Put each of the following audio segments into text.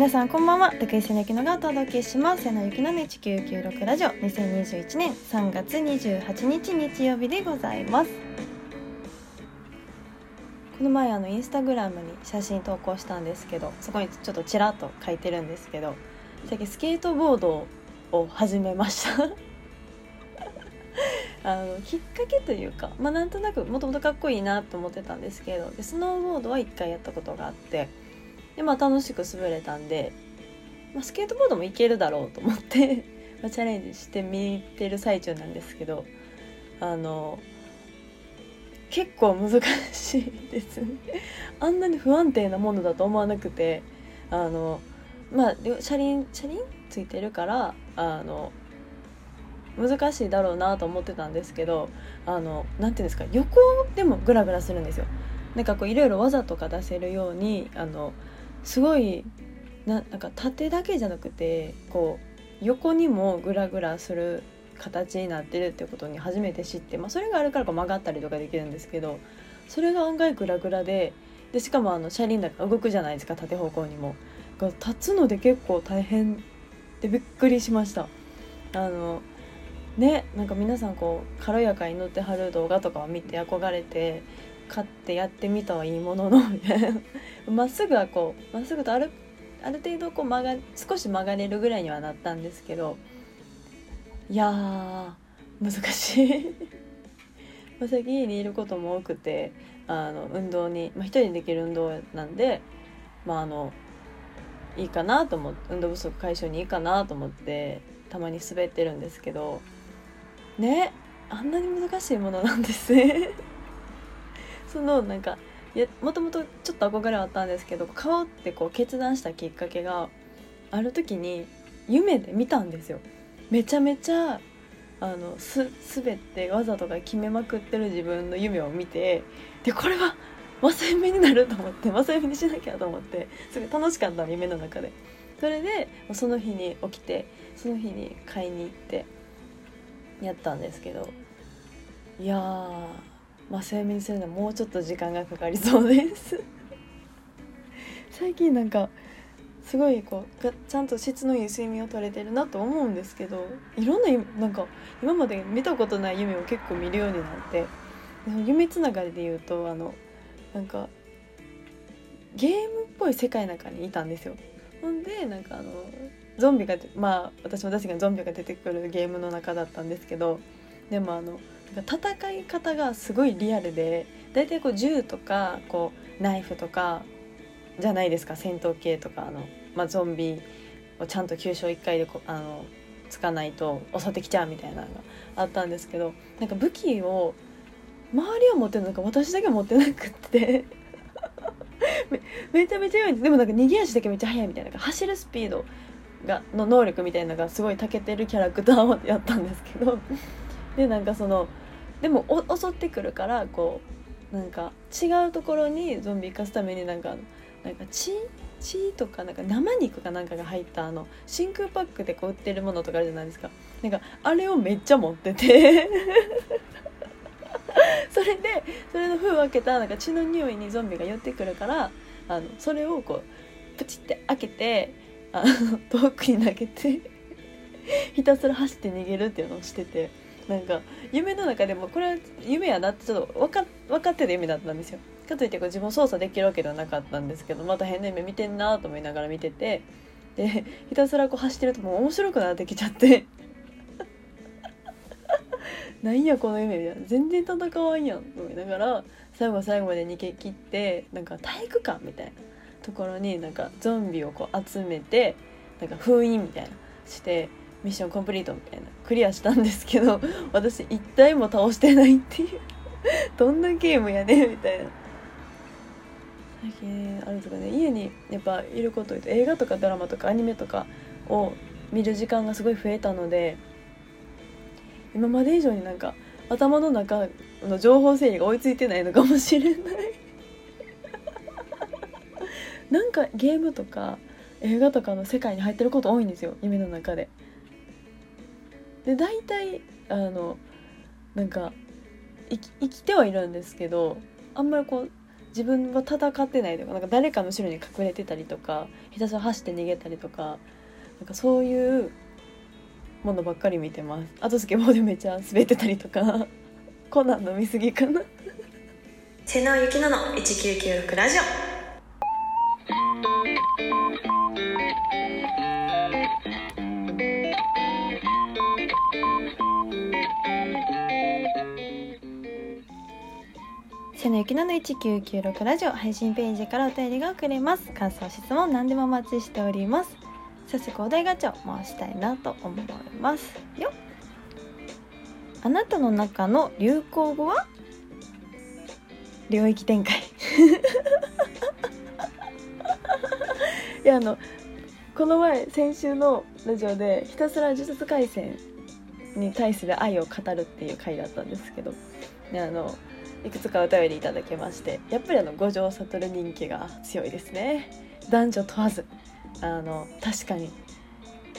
皆さんこんばんは。徳井瀬きのがお届けします。瀬野ゆきの1996ラジオ。2021年3月28日日曜日でございます。この前あのインスタグラムに写真投稿したんですけどそこにちょっとちらっと書いてるんですけど最近スケートボードを始めました。あのきっかけというか、まあ、なんとなくもともとかっこいいなと思ってたんですけどでスノーボードは1回やったことがあってで、まあ、楽しく滑れたんで、まあ、スケートボードもいけるだろうと思って まあ、チャレンジしてみてる最中なんですけどあの結構難しいです。あんなに不安定なものだと思わなくてあのまあ車輪車輪ついてるからあの難しいだろうなと思ってたんですけどあのなんていうんですか横でもグラグラするんですよ。なんかこういろいろ技とか出せるようにあのすごいななんか縦だけじゃなくてこう横にもグラグラする形になってるってことに初めて知って、まあ、それがあるから曲がったりとかできるんですけどそれが案外グラグラででしかもあの車輪だから動くじゃないですか縦方向にも。立つので結構大変でびっくりしました。あのねなんか皆さんこう軽やかに乗ってはる動画とかを見て憧れて買ってやってみたはいいもののまっすぐはこうまっすぐとあるある程度こう曲が少し曲がれるぐらいにはなったんですけどいや難しい。ま最近家にいることも多くてあの運動に、まあ、一人でできる運動なんでまああのいいかなと思って運動不足解消にいいかなと思ってたまに滑ってるんですけどねあんなに難しいものなんですね。そのなんかもともとちょっと憧れはあったんですけど買おうってこう決断したきっかけがある時に夢で見たんですよ。めちゃめちゃあのす滑ってわざとか決めまくってる自分の夢を見てでこれは正夢になると思って正夢にしなきゃと思ってすごい楽しかったの夢の中で。それでその日に起きてその日に買いに行ってやったんですけどいやーまあ、睡眠するのはもうちょっと時間がかかりそうです 最近なんかすごいこうちゃんと質のいい睡眠をとれてるなと思うんですけどいろんななんか今まで見たことない夢を結構見るようになって夢つながりで言うとあのなんかゲームっぽい世界の中にいたんですよ。ほんでなんかあのゾンビがまあ私も確かにゾンビが出てくるゲームの中だったんですけどでもあの戦い方がすごいリアルで大体こう銃とかこうナイフとかじゃないですか戦闘系とかあの、まあ、ゾンビをちゃんと急所1回でこあのつかないと襲ってきちゃうみたいなのがあったんですけどなんか武器を周りは持ってるのか私だけ持ってなくって。めめちゃめちゃ弱いんです。でもなんか逃げ足だけめっちゃ速いみたいな走るスピードがの能力みたいなのがすごい長けてるキャラクターをやったんですけど。でなんかそのでも襲ってくるからこうなんか違うところにゾンビ行かすためになんかなんか血血とかなんか生肉かなんかが入ったあの真空パックでこう売ってるものとかあるじゃないですか。なんかあれをめっちゃ持ってて。それでそれの封を開けたなんか血の匂いにゾンビが寄ってくるからあのそれをこうプチって開けてあの遠くに投げてひたすら走って逃げるっていうのをしてて。なんか夢の中でもこれは夢やなってちょっと分か分かってる夢だったんですよ。かといってこう自分操作できるわけではなかったんですけどまた変な夢見てんなと思いながら見てて。でひたすらこう走ってるともう面白くなってきちゃって。なんやこの夢みたいな。全然戦わんやんと思いながら最後最後まで逃げ切ってなんか体育館みたいなところになんかゾンビをこう集めてなんか封印みたいなしてミッションコンプリートみたいなクリアしたんですけど 私一体も倒してないっていう。どんなゲームやね みたいな。最近あるとかね。家にやっぱいること言うと映画とかドラマとかアニメとかを見る時間がすごい増えたので今まで以上になんか頭の中の情報整理が追いついてないのかもしれない。なんかゲームとか映画とかの世界に入ってること多いんですよ夢の中で。で大体あのなんか生き生きてはいるんですけどあんまりこう自分は戦ってないとかなんか誰かの後ろに隠れてたりとかひたすら走って逃げたりとかなんかそういうものばっかり見てます。あとスケボーでめっちゃ滑ってたりとか コナンの見過ぎかな。瀬野ゆきのの1996ラジオ。瀬野ゆきのの1996ラジオ配信ページからお便りが送れます。感想質問何でもお待ちしております。早速お題ガチャを回したいなと思いますよ。あなたの中の流行語は？領域展開。いやあのこの前先週のラジオでひたすら呪術廻戦に対する愛を語るっていう回だったんですけどであのいくつかお便りいただけましてやっぱりあの五条悟人気が強いですね。男女問わず。あの確かに。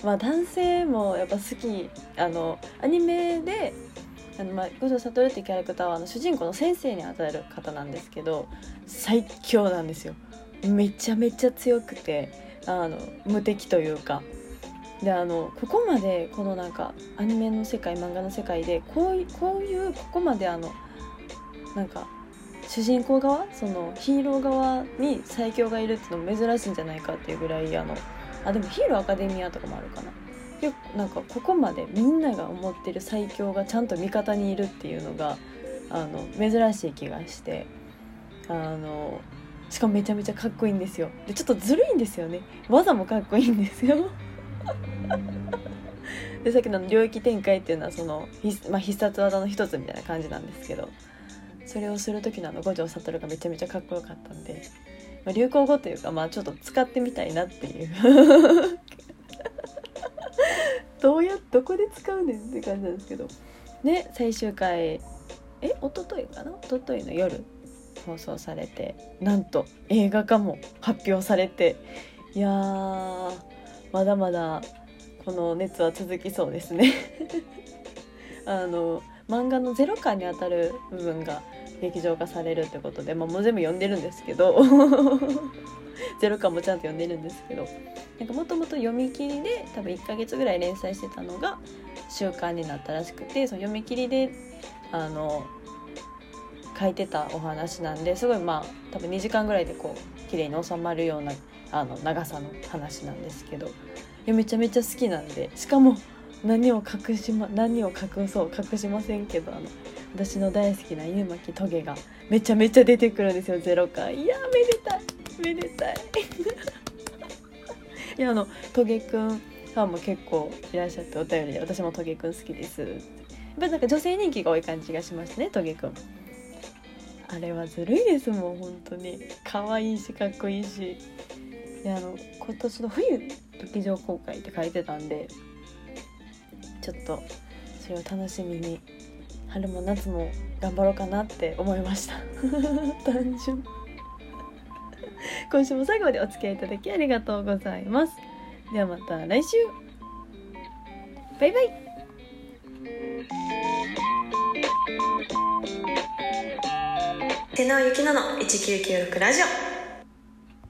まあ男性もやっぱ好き。あのアニメであの、まあ、五条悟ってキャラクターはあの主人公の先生にあたる方なんですけど最強なんですよ。めちゃめちゃ強くてあの無敵というか。であのここまでこのなんかアニメの世界漫画の世界でこうこういうここまであのなんか主人公側そのヒーロー側に最強がいるっていうのも珍しいんじゃないかっていうぐらいあのあでもヒーローアカデミアとかもあるかな。よなんかここまでみんなが思ってる最強がちゃんと味方にいるっていうのがあの珍しい気がしてあのしかもめちゃめちゃかっこいいんですよ。でちょっとずるいんですよね。技もかっこいいんですよ。でさっきの領域展開っていうのはその、まあ、必殺技の一つみたいな感じなんですけど。それをする時のあの五条悟がめちゃめちゃかっこよかったんで、まあ、流行語というかまあちょっと使ってみたいなっていう。どうやどこで使うねんって感じなんですけど。ね最終回え一昨日かな？一昨日の夜放送されてなんと映画化も発表されて。いやーまだまだこの熱は続きそうですね。あの漫画の0巻にあたる部分が劇場化されるってことで、まあ、もう全部読んでるんですけど 0巻もちゃんと読んでるんですけどなんかもともと読み切りで多分1ヶ月ぐらい連載してたのが週刊になったらしくてその読み切りであの書いてたお話なんですごいまあ多分2時間ぐらいでこう綺麗に収まるようなあの長さの話なんですけどいやめちゃめちゃ好きなんでしかも何を隠しま何を隠そう隠しませんけどあの私の大好きな犬巻トゲがめちゃめちゃ出てくるんですよゼロ回。いやめでたい。めでたい。いやあのトゲくんファンも結構いらっしゃってお便りで私もトゲくん好きですやっぱなんか女性人気が多い感じがしますねトゲくん。あれはずるいですもん本当に。可愛いしかっこいいし。であの今年の冬劇場公開って書いてたんでちょっとそれを楽しみに春も夏も頑張ろうかなって思いました。単純。今週も最後までお付き合いいただきありがとうございます。ではまた来週。バイバイ。手野ゆきのの1996ラジオ。